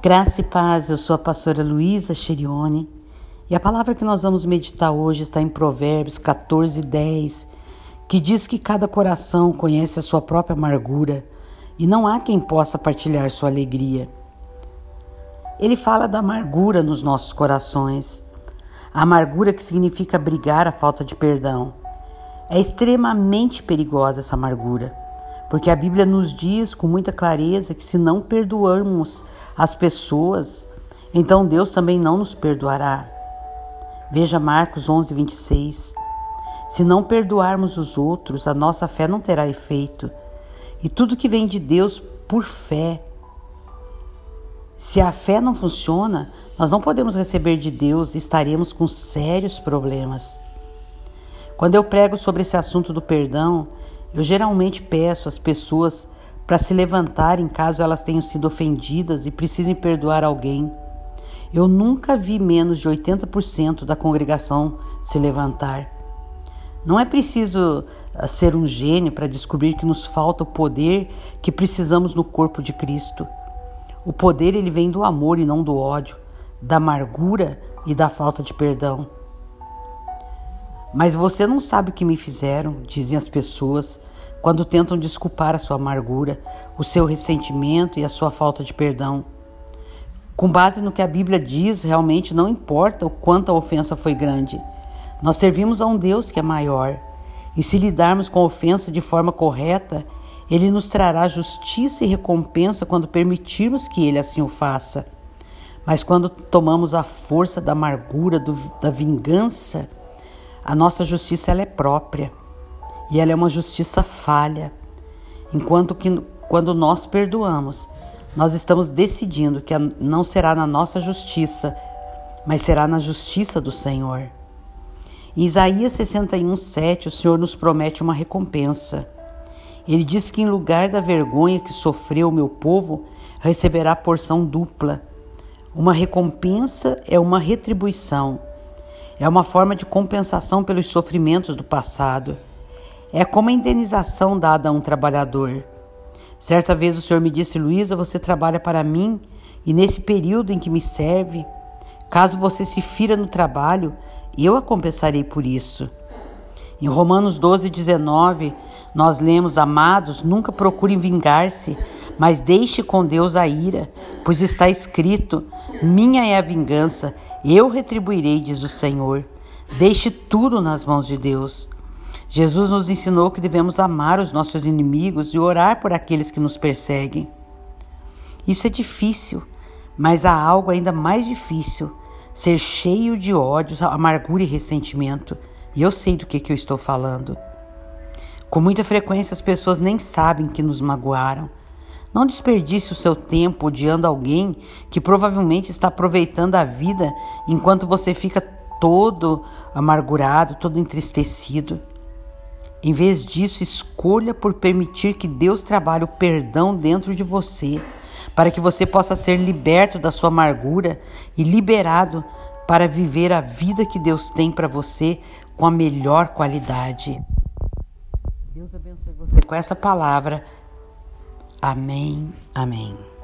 Graça e paz, eu sou a pastora Luísa Cherione e a palavra que nós vamos meditar hoje está em Provérbios 14, 10, que diz que cada coração conhece a sua própria amargura e não há quem possa partilhar sua alegria. Ele fala da amargura nos nossos corações, a amargura que significa brigar a falta de perdão. É extremamente perigosa essa amargura, porque a Bíblia nos diz com muita clareza que se não perdoarmos as pessoas, então Deus também não nos perdoará. Veja Marcos 11, 26. Se não perdoarmos os outros, a nossa fé não terá efeito. E tudo que vem de Deus por fé. Se a fé não funciona, nós não podemos receber de Deus e estaremos com sérios problemas. Quando eu prego sobre esse assunto do perdão, eu geralmente peço às pessoas para se levantarem caso elas tenham sido ofendidas e precisem perdoar alguém. Eu nunca vi menos de 80% da congregação se levantar. Não é preciso ah, ser um gênio para descobrir que nos falta o poder que precisamos no corpo de Cristo. O poder ele vem do amor e não do ódio, da amargura e da falta de perdão. Mas você não sabe o que me fizeram, dizem as pessoas, quando tentam desculpar a sua amargura, o seu ressentimento e a sua falta de perdão. Com base no que a Bíblia diz, realmente não importa o quanto a ofensa foi grande. Nós servimos a um Deus que é maior. E se lidarmos com a ofensa de forma correta, ele nos trará justiça e recompensa quando permitirmos que ele assim o faça. Mas quando tomamos a força da amargura, do, da vingança, a nossa justiça ela é própria e ela é uma justiça falha. Enquanto que quando nós perdoamos, nós estamos decidindo que não será na nossa justiça, mas será na justiça do Senhor. Em Isaías 61, 7, o Senhor nos promete uma recompensa. Ele diz que em lugar da vergonha que sofreu o meu povo, receberá porção dupla. Uma recompensa é uma retribuição. É uma forma de compensação pelos sofrimentos do passado. É como a indenização dada a um trabalhador. Certa vez o Senhor me disse, Luísa, você trabalha para mim e nesse período em que me serve, caso você se fira no trabalho, eu a compensarei por isso. Em Romanos 12, 19, nós lemos: Amados, nunca procurem vingar-se, mas deixe com Deus a ira, pois está escrito: Minha é a vingança, eu retribuirei, diz o Senhor. Deixe tudo nas mãos de Deus. Jesus nos ensinou que devemos amar os nossos inimigos e orar por aqueles que nos perseguem. Isso é difícil, mas há algo ainda mais difícil: ser cheio de ódios, amargura e ressentimento. E eu sei do que, que eu estou falando. Com muita frequência as pessoas nem sabem que nos magoaram. Não desperdice o seu tempo odiando alguém que provavelmente está aproveitando a vida enquanto você fica todo amargurado, todo entristecido. Em vez disso, escolha por permitir que Deus trabalhe o perdão dentro de você, para que você possa ser liberto da sua amargura e liberado para viver a vida que Deus tem para você com a melhor qualidade. Deus abençoe você com essa palavra. Amém. Amém.